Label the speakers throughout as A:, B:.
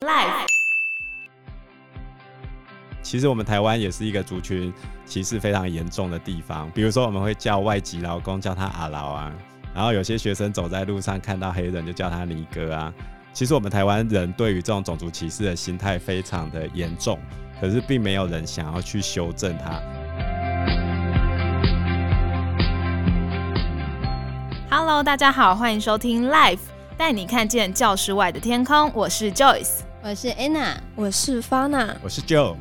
A: Life。
B: 其实我们台湾也是一个族群歧视非常严重的地方，比如说我们会叫外籍劳工叫他阿劳啊，然后有些学生走在路上看到黑人就叫他尼哥啊。其实我们台湾人对于这种种族歧视的心态非常的严重，可是并没有人想要去修正它。
A: Hello，大家好，欢迎收听 Life，带你看见教室外的天空。我是 Joyce，
C: 我是 Anna，
D: 我是 Fana，
B: 我是 Joe。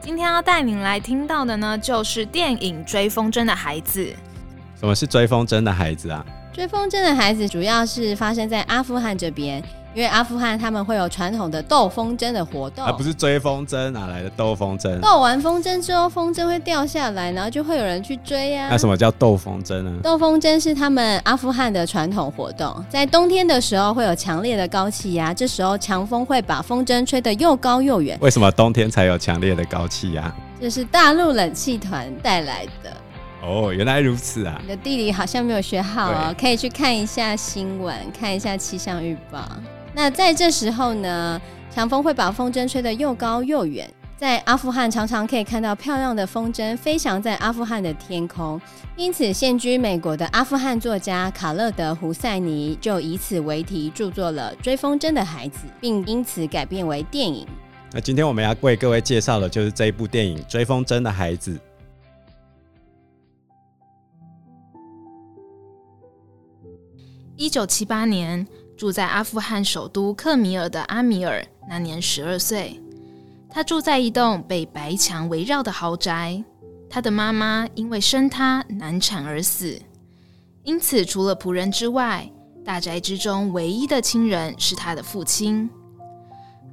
A: 今天要带您来听到的呢，就是电影《追风筝的孩子》。
B: 什么是追风筝的孩子啊？
C: 追风筝的孩子主要是发生在阿富汗这边。因为阿富汗他们会有传统的斗风筝的活动，
B: 而不是追风筝，哪来的斗风筝？
C: 斗完风筝之后，风筝会掉下来，然后就会有人去追呀、啊。
B: 那什么叫斗风筝呢？
C: 斗风筝是他们阿富汗的传统活动，在冬天的时候会有强烈的高气压，这时候强风会把风筝吹得又高又远。
B: 为什么冬天才有强烈的高气压？
C: 这是大陆冷气团带来的。
B: 哦，原来如此啊！
C: 你的地理好像没有学好哦，可以去看一下新闻，看一下气象预报。那在这时候呢，强风会把风筝吹得又高又远。在阿富汗常常可以看到漂亮的风筝飞翔在阿富汗的天空，因此现居美国的阿富汗作家卡勒德·胡塞尼就以此为题著作了《追风筝的孩子》，并因此改编为电影。
B: 那今天我们要为各位介绍的就是这一部电影《追风筝的孩子》。
A: 一九七八年。住在阿富汗首都克米尔的阿米尔，那年十二岁。他住在一栋被白墙围绕的豪宅。他的妈妈因为生他难产而死，因此除了仆人之外，大宅之中唯一的亲人是他的父亲。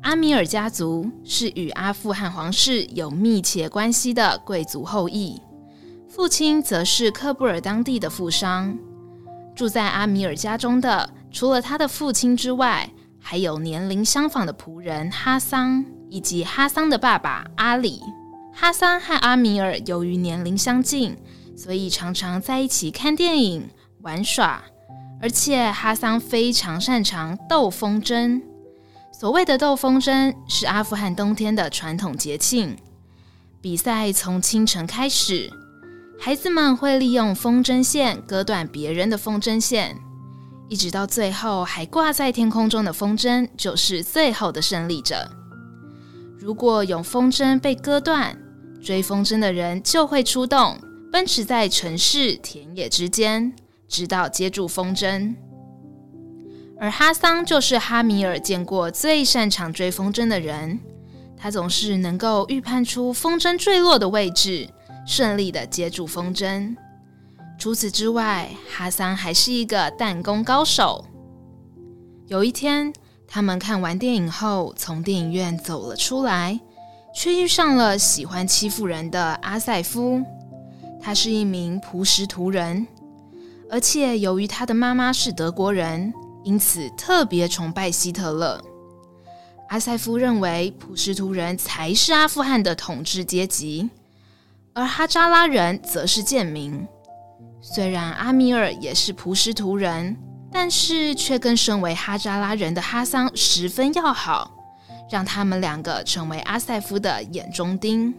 A: 阿米尔家族是与阿富汗皇室有密切关系的贵族后裔，父亲则是喀布尔当地的富商。住在阿米尔家中的，除了他的父亲之外，还有年龄相仿的仆人哈桑，以及哈桑的爸爸阿里。哈桑和阿米尔由于年龄相近，所以常常在一起看电影、玩耍。而且哈桑非常擅长斗风筝。所谓的斗风筝，是阿富汗冬天的传统节庆。比赛从清晨开始。孩子们会利用风筝线割断别人的风筝线，一直到最后还挂在天空中的风筝就是最后的胜利者。如果有风筝被割断，追风筝的人就会出动，奔驰在城市、田野之间，直到接住风筝。而哈桑就是哈米尔见过最擅长追风筝的人，他总是能够预判出风筝坠落的位置。顺利的接住风筝。除此之外，哈桑还是一个弹弓高手。有一天，他们看完电影后，从电影院走了出来，却遇上了喜欢欺负人的阿塞夫。他是一名朴实图人，而且由于他的妈妈是德国人，因此特别崇拜希特勒。阿塞夫认为普什图人才是阿富汗的统治阶级。而哈扎拉人则是贱民。虽然阿米尔也是朴实图人，但是却跟身为哈扎拉人的哈桑十分要好，让他们两个成为阿塞夫的眼中钉。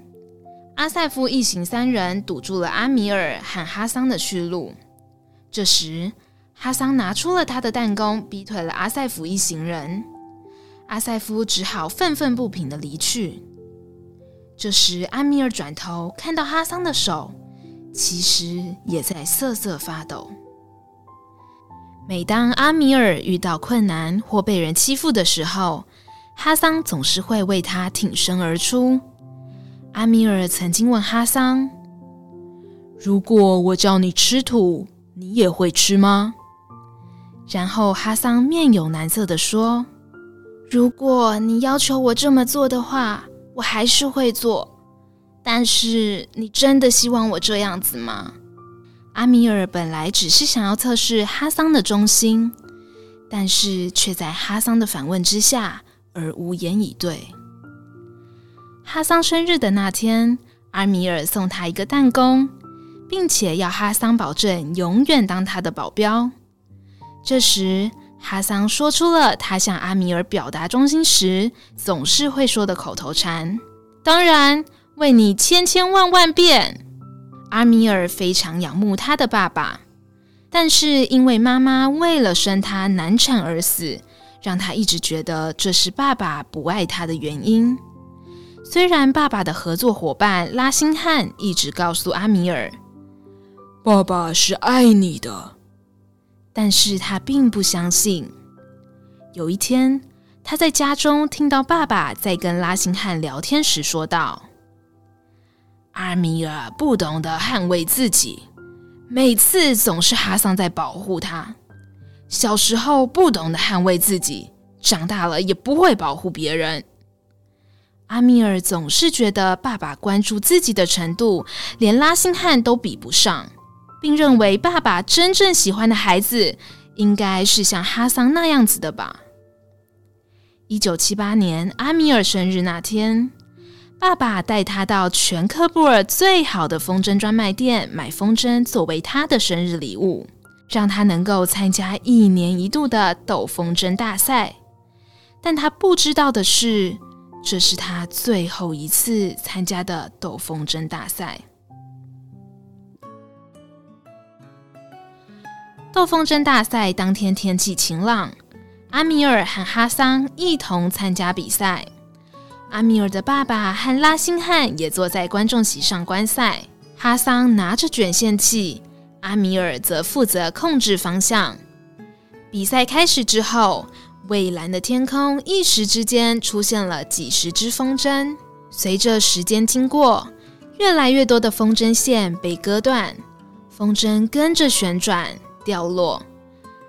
A: 阿塞夫一行三人堵住了阿米尔和哈桑的去路。这时，哈桑拿出了他的弹弓，逼退了阿塞夫一行人。阿塞夫只好愤愤不平地离去。这时，阿米尔转头看到哈桑的手，其实也在瑟瑟发抖。每当阿米尔遇到困难或被人欺负的时候，哈桑总是会为他挺身而出。阿米尔曾经问哈桑：“如果我叫你吃土，你也会吃吗？”然后哈桑面有难色地说：“如果你要求我这么做的话。”我还是会做，但是你真的希望我这样子吗？阿米尔本来只是想要测试哈桑的忠心，但是却在哈桑的反问之下而无言以对。哈桑生日的那天，阿米尔送他一个弹弓，并且要哈桑保证永远当他的保镖。这时，哈桑说出了他向阿米尔表达忠心时总是会说的口头禅：“当然，为你千千万万遍。”阿米尔非常仰慕他的爸爸，但是因为妈妈为了生他难产而死，让他一直觉得这是爸爸不爱他的原因。虽然爸爸的合作伙伴拉辛汉一直告诉阿米尔：“爸爸是爱你的。”但是他并不相信。有一天，他在家中听到爸爸在跟拉辛汉聊天时说道：“阿米尔不懂得捍卫自己，每次总是哈桑在保护他。小时候不懂得捍卫自己，长大了也不会保护别人。”阿米尔总是觉得爸爸关注自己的程度，连拉辛汉都比不上。并认为爸爸真正喜欢的孩子应该是像哈桑那样子的吧。一九七八年阿米尔生日那天，爸爸带他到全科布尔最好的风筝专卖店买风筝作为他的生日礼物，让他能够参加一年一度的斗风筝大赛。但他不知道的是，这是他最后一次参加的斗风筝大赛。斗风筝大赛当天天气晴朗，阿米尔和哈桑一同参加比赛。阿米尔的爸爸和拉辛汉也坐在观众席上观赛。哈桑拿着卷线器，阿米尔则负责控制方向。比赛开始之后，蔚蓝的天空一时之间出现了几十只风筝。随着时间经过，越来越多的风筝线被割断，风筝跟着旋转。掉落，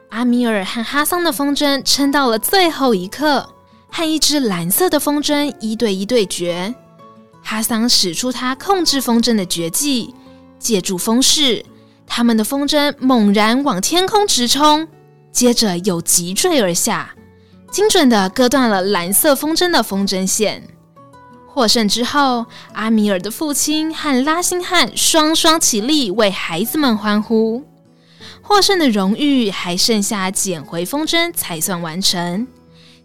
A: 阿米尔和哈桑的风筝撑到了最后一刻，和一只蓝色的风筝一对一对决。哈桑使出他控制风筝的绝技，借助风势，他们的风筝猛然往天空直冲，接着又急坠而下，精准地割断了蓝色风筝的风筝线。获胜之后，阿米尔的父亲和拉辛汉双双起立为孩子们欢呼。获胜的荣誉还剩下捡回风筝才算完成。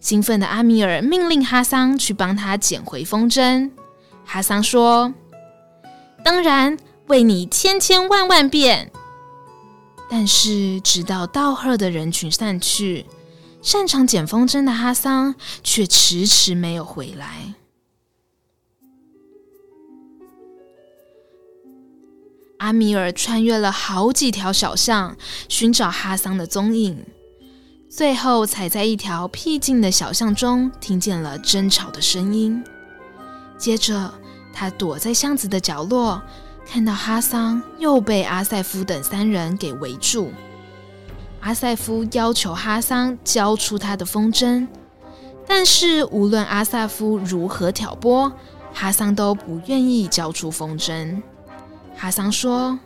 A: 兴奋的阿米尔命令哈桑去帮他捡回风筝。哈桑说：“当然，为你千千万万遍。”但是，直到道贺的人群散去，擅长捡风筝的哈桑却迟迟没有回来。阿米尔穿越了好几条小巷，寻找哈桑的踪影，最后才在一条僻静的小巷中听见了争吵的声音。接着，他躲在巷子的角落，看到哈桑又被阿塞夫等三人给围住。阿塞夫要求哈桑交出他的风筝，但是无论阿塞夫如何挑拨，哈桑都不愿意交出风筝。哈桑说：“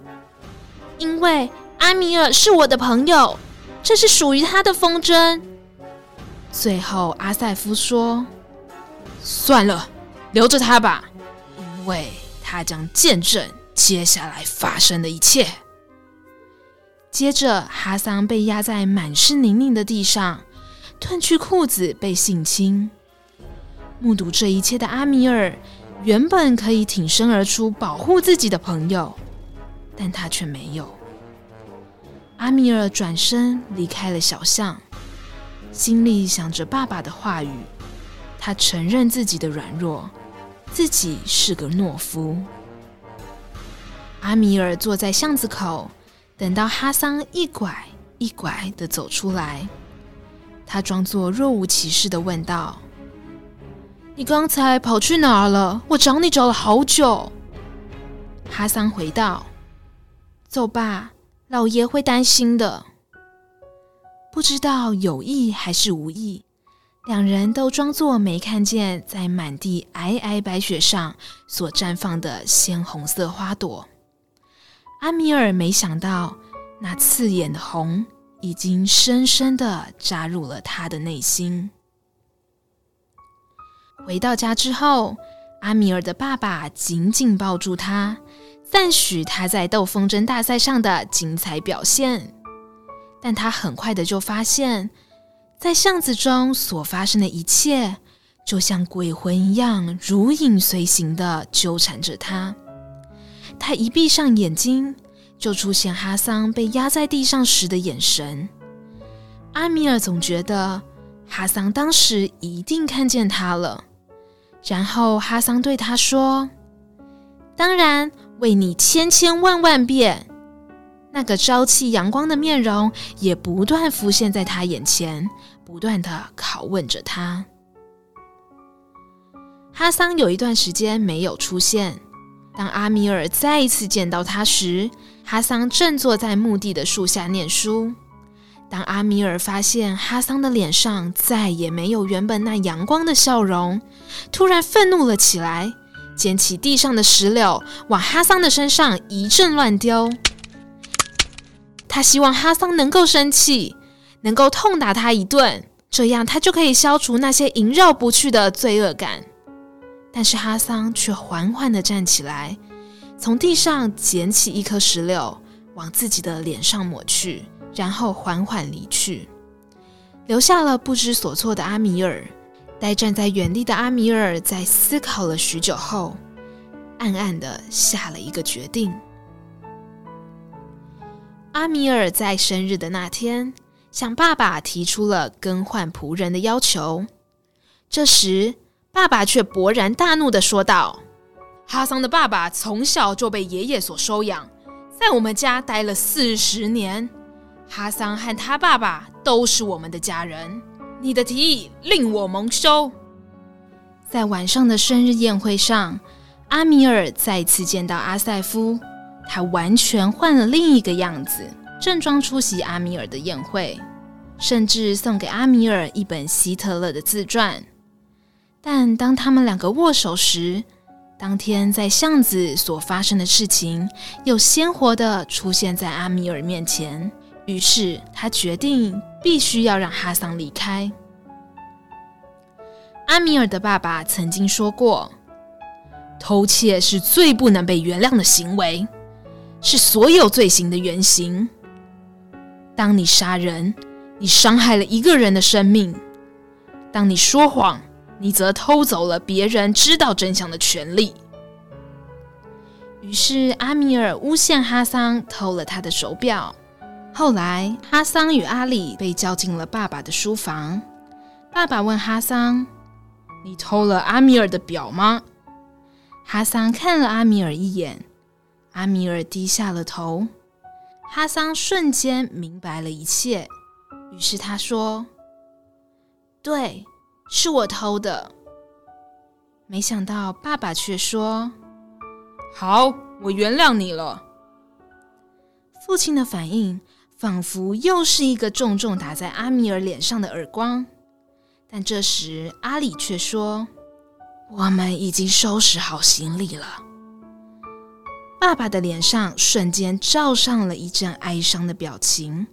A: 因为阿米尔是我的朋友，这是属于他的风筝。”最后，阿塞夫说：“算了，留着他吧，因为他将见证接下来发生的一切。”接着，哈桑被压在满是泥泞的地上，褪去裤子被性侵。目睹这一切的阿米尔。原本可以挺身而出保护自己的朋友，但他却没有。阿米尔转身离开了小巷，心里想着爸爸的话语。他承认自己的软弱，自己是个懦夫。阿米尔坐在巷子口，等到哈桑一拐一拐地走出来，他装作若无其事地问道。你刚才跑去哪儿了？我找你找了好久。哈桑回道：“走吧，老爷会担心的。”不知道有意还是无意，两人都装作没看见，在满地皑皑白雪上所绽放的鲜红色花朵。阿米尔没想到，那刺眼的红已经深深的扎入了他的内心。回到家之后，阿米尔的爸爸紧紧抱住他，赞许他在斗风筝大赛上的精彩表现。但他很快的就发现，在巷子中所发生的一切，就像鬼魂一样，如影随形的纠缠着他。他一闭上眼睛，就出现哈桑被压在地上时的眼神。阿米尔总觉得哈桑当时一定看见他了。然后哈桑对他说：“当然，为你千千万万遍。”那个朝气阳光的面容也不断浮现在他眼前，不断的拷问着他。哈桑有一段时间没有出现。当阿米尔再一次见到他时，哈桑正坐在墓地的树下念书。当阿米尔发现哈桑的脸上再也没有原本那阳光的笑容，突然愤怒了起来，捡起地上的石榴往哈桑的身上一阵乱丢。他希望哈桑能够生气，能够痛打他一顿，这样他就可以消除那些萦绕不去的罪恶感。但是哈桑却缓缓地站起来，从地上捡起一颗石榴，往自己的脸上抹去，然后缓缓离去，留下了不知所措的阿米尔。呆站在原地的阿米尔在思考了许久后，暗暗的下了一个决定。阿米尔在生日的那天，向爸爸提出了更换仆人的要求。这时，爸爸却勃然大怒的说道：“哈桑的爸爸从小就被爷爷所收养，在我们家待了四十年。哈桑和他爸爸都是我们的家人。你的提议令我蒙羞。”在晚上的生日宴会上，阿米尔再次见到阿塞夫。他完全换了另一个样子，正装出席阿米尔的宴会，甚至送给阿米尔一本希特勒的自传。但当他们两个握手时，当天在巷子所发生的事情又鲜活地出现在阿米尔面前。于是他决定必须要让哈桑离开。阿米尔的爸爸曾经说过：“偷窃是最不能被原谅的行为。”是所有罪行的原型。当你杀人，你伤害了一个人的生命；当你说谎，你则偷走了别人知道真相的权利。于是，阿米尔诬陷哈桑偷了他的手表。后来，哈桑与阿里被叫进了爸爸的书房。爸爸问哈桑：“你偷了阿米尔的表吗？”哈桑看了阿米尔一眼。阿米尔低下了头，哈桑瞬间明白了一切，于是他说：“对，是我偷的。”没想到爸爸却说：“好，我原谅你了。”父亲的反应仿佛又是一个重重打在阿米尔脸上的耳光，但这时阿里却说：“我们已经收拾好行李了。”爸爸的脸上瞬间罩上了一阵哀伤的表情。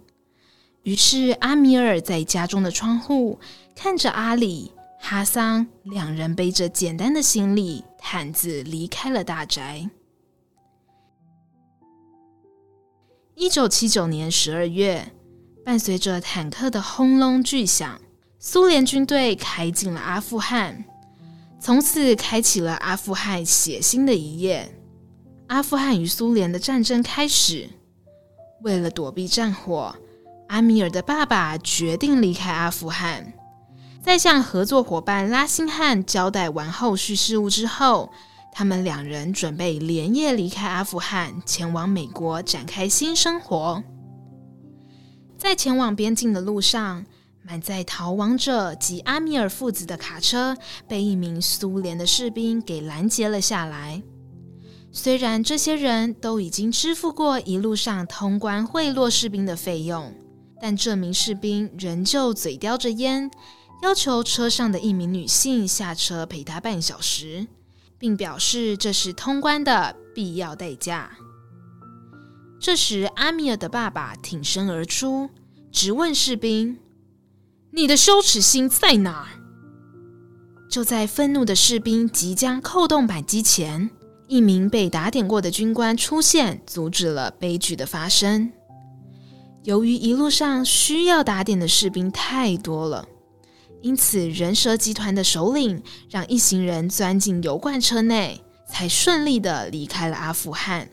A: 于是阿米尔在家中的窗户看着阿里、哈桑两人背着简单的行李、毯子离开了大宅。一九七九年十二月，伴随着坦克的轰隆巨响，苏联军队开进了阿富汗，从此开启了阿富汗血腥的一页。阿富汗与苏联的战争开始。为了躲避战火，阿米尔的爸爸决定离开阿富汗。在向合作伙伴拉辛汉交代完后续事务之后，他们两人准备连夜离开阿富汗，前往美国展开新生活。在前往边境的路上，满载逃亡者及阿米尔父子的卡车被一名苏联的士兵给拦截了下来。虽然这些人都已经支付过一路上通关贿赂士兵的费用，但这名士兵仍旧嘴叼着烟，要求车上的一名女性下车陪他半小时，并表示这是通关的必要代价。这时，阿米尔的爸爸挺身而出，质问士兵：“你的羞耻心在哪儿？”就在愤怒的士兵即将扣动扳机前，一名被打点过的军官出现，阻止了悲剧的发生。由于一路上需要打点的士兵太多了，因此人蛇集团的首领让一行人钻进油罐车内，才顺利地离开了阿富汗。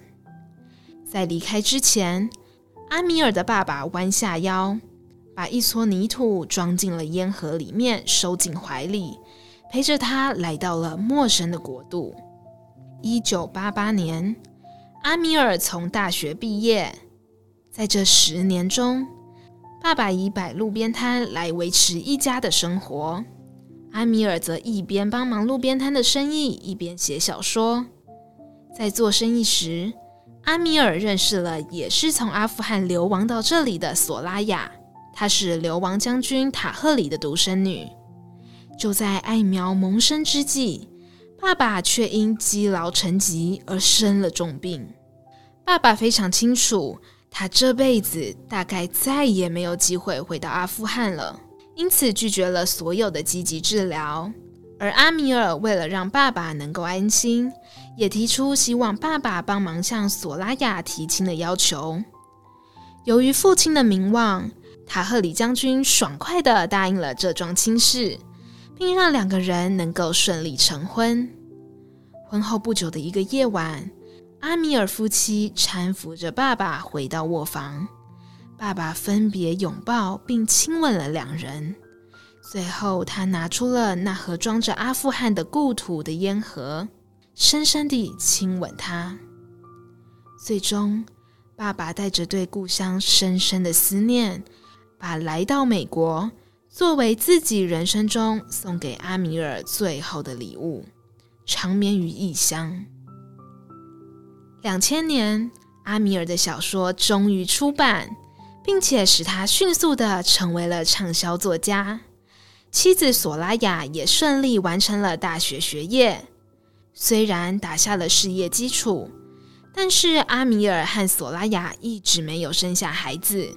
A: 在离开之前，阿米尔的爸爸弯下腰，把一撮泥土装进了烟盒里面，收进怀里，陪着他来到了陌生的国度。一九八八年，阿米尔从大学毕业。在这十年中，爸爸以摆路边摊来维持一家的生活，阿米尔则一边帮忙路边摊的生意，一边写小说。在做生意时，阿米尔认识了也是从阿富汗流亡到这里的索拉雅，她是流亡将军塔赫里的独生女。就在爱苗萌生之际，爸爸却因积劳成疾而生了重病。爸爸非常清楚。他这辈子大概再也没有机会回到阿富汗了，因此拒绝了所有的积极治疗。而阿米尔为了让爸爸能够安心，也提出希望爸爸帮忙向索拉雅提亲的要求。由于父亲的名望，塔赫里将军爽快地答应了这桩亲事，并让两个人能够顺利成婚。婚后不久的一个夜晚，阿米尔夫妻搀扶着爸爸回到卧房，爸爸分别拥抱并亲吻了两人。最后，他拿出了那盒装着阿富汗的故土的烟盒，深深地亲吻他。最终，爸爸带着对故乡深深的思念，把来到美国作为自己人生中送给阿米尔最后的礼物，长眠于异乡。两千年，阿米尔的小说终于出版，并且使他迅速地成为了畅销作家。妻子索拉雅也顺利完成了大学学业，虽然打下了事业基础，但是阿米尔和索拉雅一直没有生下孩子。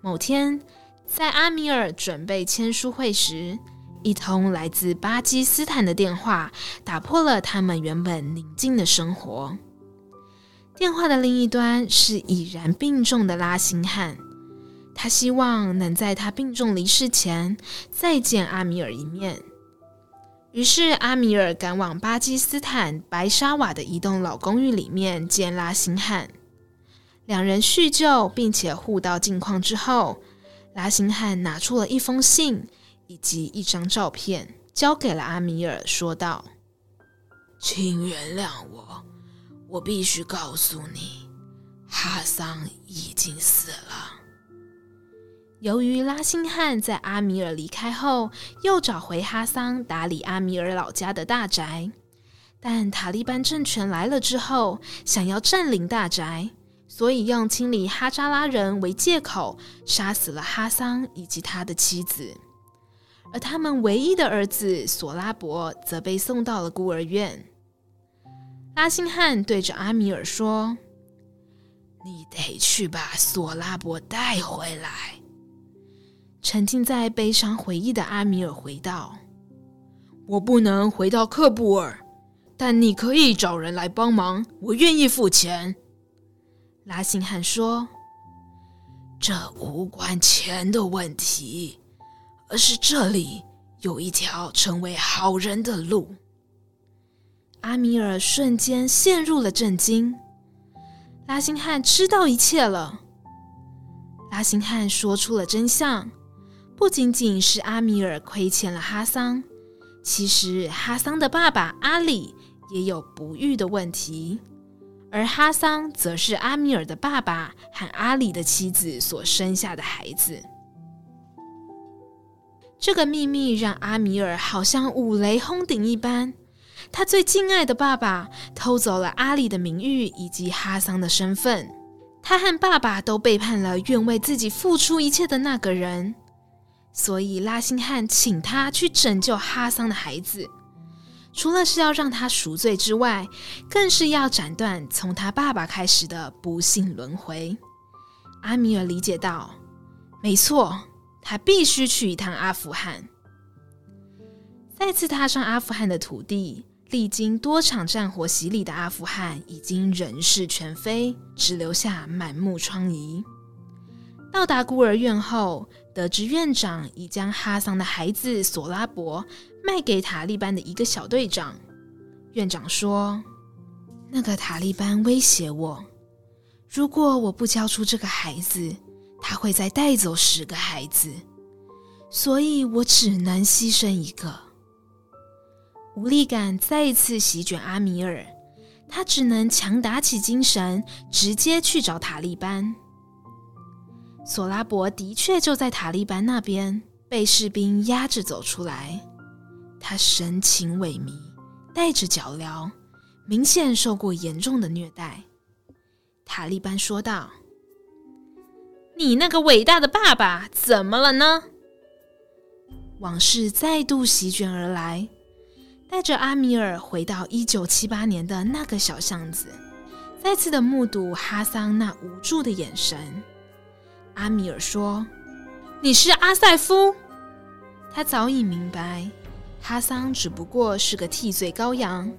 A: 某天，在阿米尔准备签书会时，一通来自巴基斯坦的电话打破了他们原本宁静的生活。电话的另一端是已然病重的拉辛汉，他希望能在他病重离世前再见阿米尔一面。于是阿米尔赶往巴基斯坦白沙瓦的一栋老公寓里面见拉辛汉。两人叙旧并且互道近况之后，拉辛汉拿出了一封信以及一张照片，交给了阿米尔，说道：“请原谅我。”我必须告诉你，哈桑已经死了。由于拉辛汉在阿米尔离开后，又找回哈桑打理阿米尔老家的大宅，但塔利班政权来了之后，想要占领大宅，所以用清理哈扎拉人为借口，杀死了哈桑以及他的妻子，而他们唯一的儿子索拉伯则被送到了孤儿院。拉辛汉对着阿米尔说：“你得去把索拉伯带回来。”沉浸在悲伤回忆的阿米尔回道：“我不能回到喀布尔，但你可以找人来帮忙，我愿意付钱。”拉辛汉说：“这无关钱的问题，而是这里有一条成为好人的路。”阿米尔瞬间陷入了震惊。拉辛汉知道一切了。拉辛汉说出了真相：不仅仅是阿米尔亏欠了哈桑，其实哈桑的爸爸阿里也有不育的问题，而哈桑则是阿米尔的爸爸和阿里的妻子所生下的孩子。这个秘密让阿米尔好像五雷轰顶一般。他最敬爱的爸爸偷走了阿里的名誉以及哈桑的身份，他和爸爸都背叛了愿为自己付出一切的那个人，所以拉辛汉请他去拯救哈桑的孩子，除了是要让他赎罪之外，更是要斩断从他爸爸开始的不幸轮回。阿米尔理解到，没错，他必须去一趟阿富汗，再次踏上阿富汗的土地。历经多场战火洗礼的阿富汗已经人事全非，只留下满目疮痍。到达孤儿院后，得知院长已将哈桑的孩子索拉伯卖给塔利班的一个小队长。院长说：“那个塔利班威胁我，如果我不交出这个孩子，他会再带走十个孩子，所以我只能牺牲一个。”无力感再一次席卷阿米尔，他只能强打起精神，直接去找塔利班。索拉伯的确就在塔利班那边，被士兵押着走出来。他神情萎靡，带着脚镣，明显受过严重的虐待。塔利班说道：“你那个伟大的爸爸怎么了呢？”往事再度席卷而来。带着阿米尔回到一九七八年的那个小巷子，再次的目睹哈桑那无助的眼神。阿米尔说：“你是阿塞夫。”他早已明白，哈桑只不过是个替罪羔羊。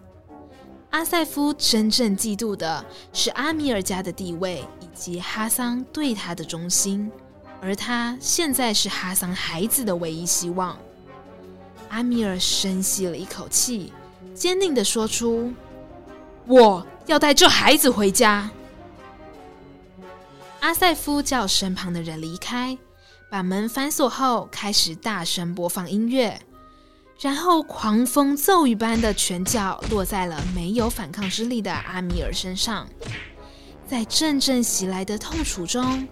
A: 阿塞夫真正嫉妒的是阿米尔家的地位以及哈桑对他的忠心，而他现在是哈桑孩子的唯一希望。阿米尔深吸了一口气，坚定地说出：“我要带这孩子回家。”阿塞夫叫身旁的人离开，把门反锁后，开始大声播放音乐，然后狂风骤雨般的拳脚落在了没有反抗之力的阿米尔身上。在阵阵袭来的痛楚中，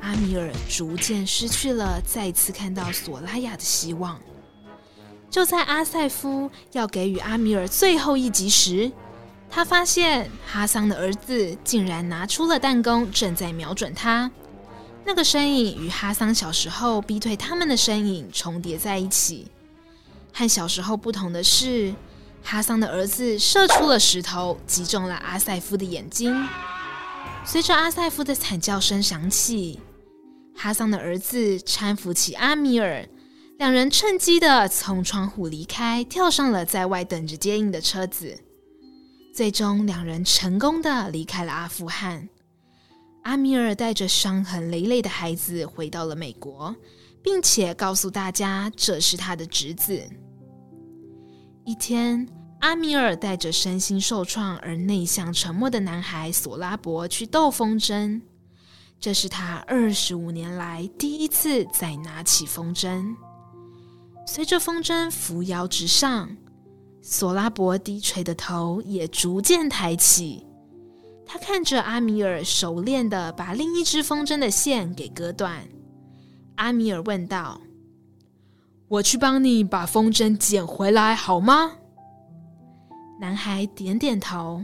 A: 阿米尔逐渐失去了再次看到索拉雅的希望。就在阿塞夫要给予阿米尔最后一击时，他发现哈桑的儿子竟然拿出了弹弓，正在瞄准他。那个身影与哈桑小时候逼退他们的身影重叠在一起。和小时候不同的是，哈桑的儿子射出了石头，击中了阿塞夫的眼睛。随着阿塞夫的惨叫声响起，哈桑的儿子搀扶起阿米尔。两人趁机的从窗户离开，跳上了在外等着接应的车子。最终，两人成功的离开了阿富汗。阿米尔带着伤痕累累的孩子回到了美国，并且告诉大家这是他的侄子。一天，阿米尔带着身心受创而内向沉默的男孩索拉伯去斗风筝，这是他二十五年来第一次再拿起风筝。随着风筝扶摇直上，索拉伯低垂的头也逐渐抬起。他看着阿米尔熟练地把另一只风筝的线给割断。阿米尔问道：“我去帮你把风筝捡回来好吗？”男孩点点头。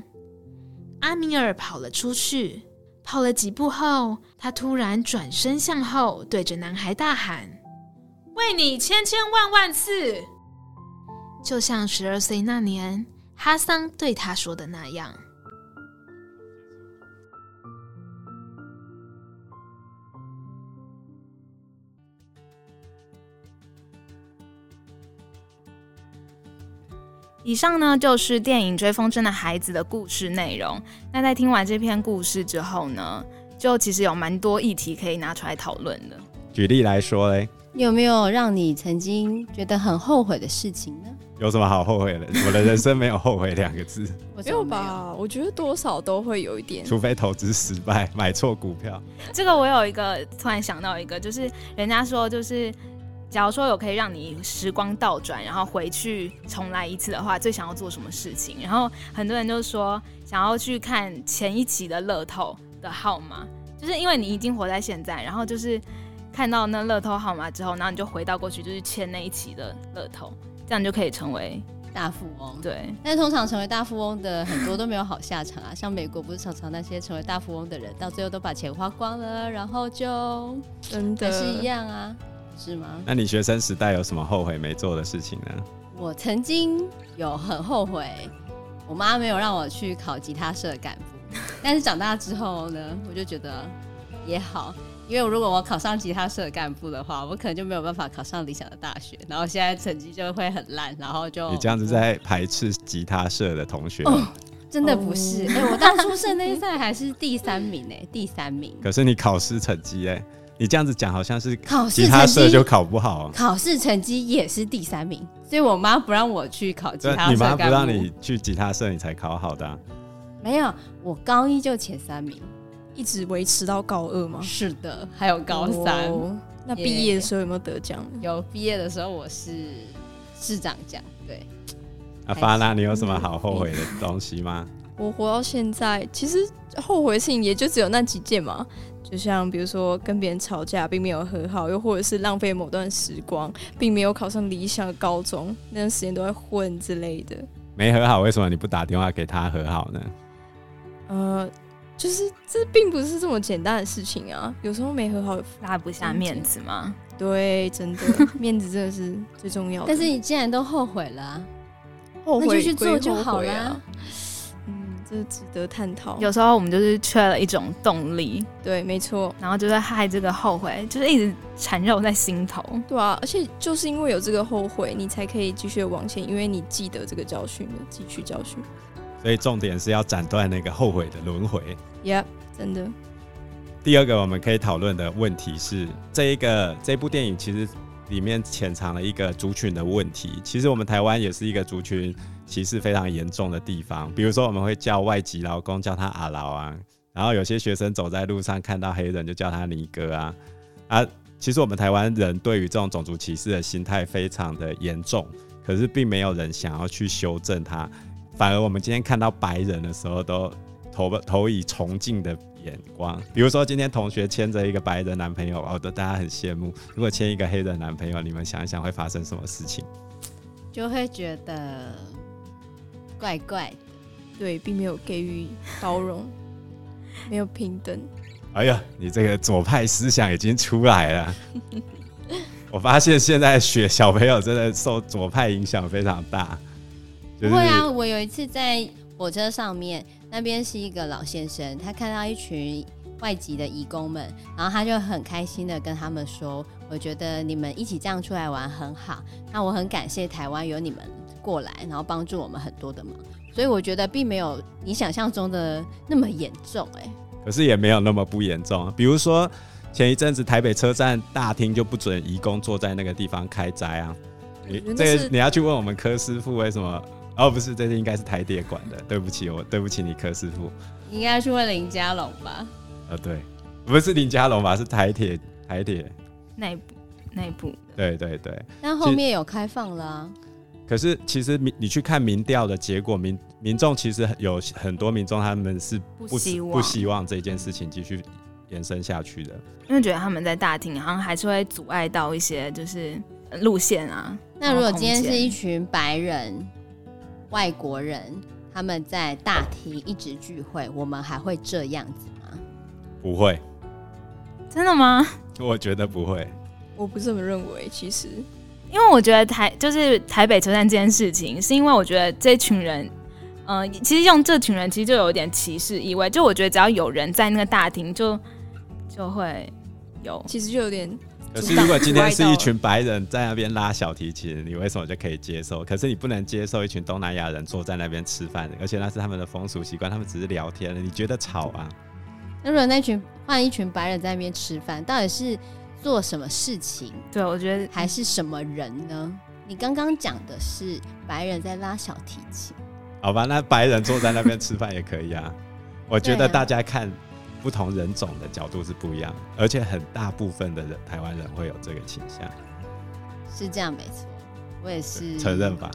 A: 阿米尔跑了出去，跑了几步后，他突然转身向后，对着男孩大喊。为你千千万万次，就像十二岁那年哈桑对他说的那样。以上呢，就是电影《追风筝的孩子》的故事内容。那在听完这篇故事之后呢，就其实有蛮多议题可以拿出来讨论的。
B: 举例来说嘞。
C: 你有没有让你曾经觉得很后悔的事情呢？
B: 有什么好后悔的？我的人生没有后悔两个字。
D: 没有吧？我觉得多少都会有一点，
B: 除非投资失败，买错股票。
A: 这个我有一个突然想到一个，就是人家说，就是假如说有可以让你时光倒转，然后回去重来一次的话，最想要做什么事情？然后很多人就说想要去看前一期的乐透的号码，就是因为你已经活在现在，然后就是。看到那乐透号码之后，然后你就回到过去，就是签那一期的乐透，这样你就可以成为
C: 大富翁。
A: 对，
C: 但通常成为大富翁的很多都没有好下场啊，像美国不是常常那些成为大富翁的人，到最后都把钱花光了，然后就真的是一样啊，是吗？
B: 那你学生时代有什么后悔没做的事情呢？
C: 我曾经有很后悔，我妈没有让我去考吉他社干部，但是长大之后呢，我就觉得也好。因为如果我考上吉他社干部的话，我可能就没有办法考上理想的大学，然后现在成绩就会很烂，然后就你
B: 这样子在排斥吉他社的同学？
C: 哦，真的不是，哎、我当初社内赛还是第三名呢，第三名。
B: 可是你考试成绩哎，你这样子讲好像是
C: 考试
B: 其他社就考不好，
C: 考试成绩也是第三名，所以我妈不让我去考吉他社。
B: 你妈不让你去吉他社，你才考好的啊？
C: 没有，我高一就前三名，
D: 一直维持到高二吗？
C: 是的，还有高三。
D: 哦、那毕业的时候有没有得奖？
C: 有，毕业的时候我是市长奖。对。
B: 阿发那，你有什么好后悔的东西吗？
D: 我活到现在，其实后悔的事情也就只有那几件嘛。就像比如说跟别人吵架，并没有和好，又或者是浪费某段时光，并没有考上理想的高中，那段时间都在混之类的。
B: 没和好，为什么你不打电话给他和好呢？
D: 呃，就是这并不是这么简单的事情啊。有时候没和好，
A: 拉不下面子吗？
D: 对，真的，面子真的是最重要的。
C: 但是你既然都后悔了啊，
D: 后悔
C: 那就去做就好了啊。
D: 这值得探讨。
A: 有时候我们就是缺了一种动力，
D: 对，没错，
A: 然后就是害这个后悔，就是一直缠绕在心头。
D: 对啊，而且就是因为有这个后悔，你才可以继续往前，因为你记得这个教训了，汲取教训。
B: 所以重点是要斩断那个后悔的轮回。
D: Yep，真的。
B: 第二个我们可以讨论的问题是，这一个这部电影其实里面潜藏了一个族群的问题。其实我们台湾也是一个族群。歧视非常严重的地方，比如说我们会叫外籍劳工叫他阿劳啊，然后有些学生走在路上看到黑人就叫他尼哥啊啊，其实我们台湾人对于这种种族歧视的心态非常的严重，可是并没有人想要去修正它，反而我们今天看到白人的时候都投投以崇敬的眼光，比如说今天同学牵着一个白人男朋友，哦，都大家很羡慕，如果牵一个黑人男朋友，你们想一想会发生什么事情？
C: 就会觉得。怪怪的，
D: 对，并没有给予包容，没有平等。
B: 哎呀，你这个左派思想已经出来了。我发现现在学小朋友真的受左派影响非常大。
C: 不会啊，我有一次在火车上面，那边是一个老先生，他看到一群外籍的义工们，然后他就很开心的跟他们说：“我觉得你们一起这样出来玩很好，那我很感谢台湾有你们。”过来，然后帮助我们很多的忙，所以我觉得并没有你想象中的那么严重，哎，
B: 可是也没有那么不严重。比如说前一阵子台北车站大厅就不准移工坐在那个地方开斋啊，你这个你要去问我们柯师傅为什么？哦，不是，这是应该是台铁管的，对不起，我对不起你柯师傅，
C: 应该去问林家龙吧？
B: 呃，对，不是林家龙吧？是台铁台铁
A: 内部内部，
B: 对对对，
C: 但后面有开放了啊。
B: 可是，其实民你去看民调的结果，民民众其实有很多民众他们是不不希望，不希望这件事情继续延伸下去的，
A: 因为觉得他们在大厅好像还是会阻碍到一些就是路线啊。
C: 那如果今天是一群白人外国人，他们在大厅一直聚会，我们还会这样子吗？
B: 不会，
A: 真的吗？
B: 我觉得不会，
D: 我不这么认为，其实。
A: 因为我觉得台就是台北车站这件事情，是因为我觉得这群人，嗯、呃，其实用这群人其实就有点歧视意味。就我觉得只要有人在那个大厅，就就会有，
D: 其实就有点。
B: 可是如果今天是一群白人在那边拉小提琴，你为什么就可以接受？可是你不能接受一群东南亚人坐在那边吃饭，而且那是他们的风俗习惯，他们只是聊天，你觉得吵啊？
C: 那如果那群换一群白人在那边吃饭，到底是？做什么事情？
A: 对，我觉得
C: 还是什么人呢？你刚刚讲的是白人在拉小提琴，
B: 好吧？那白人坐在那边吃饭也可以啊。我觉得大家看不同人种的角度是不一样，而且很大部分的人台湾人会有这个倾向，
C: 是这样没错。我也是
B: 承认吧。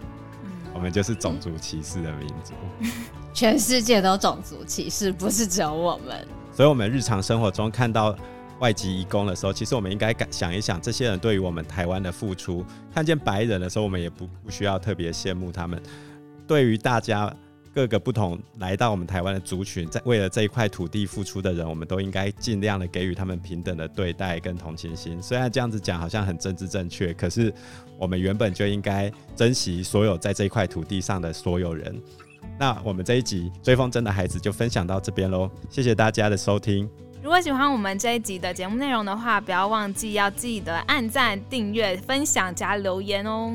B: 我们就是种族歧视的民族，
C: 全世界都种族歧视，不是只有我们。
B: 所以，我们日常生活中看到。外籍移工的时候，其实我们应该想一想，这些人对于我们台湾的付出。看见白人的时候，我们也不不需要特别羡慕他们。对于大家各个不同来到我们台湾的族群，在为了这一块土地付出的人，我们都应该尽量的给予他们平等的对待跟同情心。虽然这样子讲好像很政治正确，可是我们原本就应该珍惜所有在这一块土地上的所有人。那我们这一集追风筝的孩子就分享到这边喽，谢谢大家的收听。
A: 如果喜欢我们这一集的节目内容的话，不要忘记要记得按赞、订阅、分享加留言哦。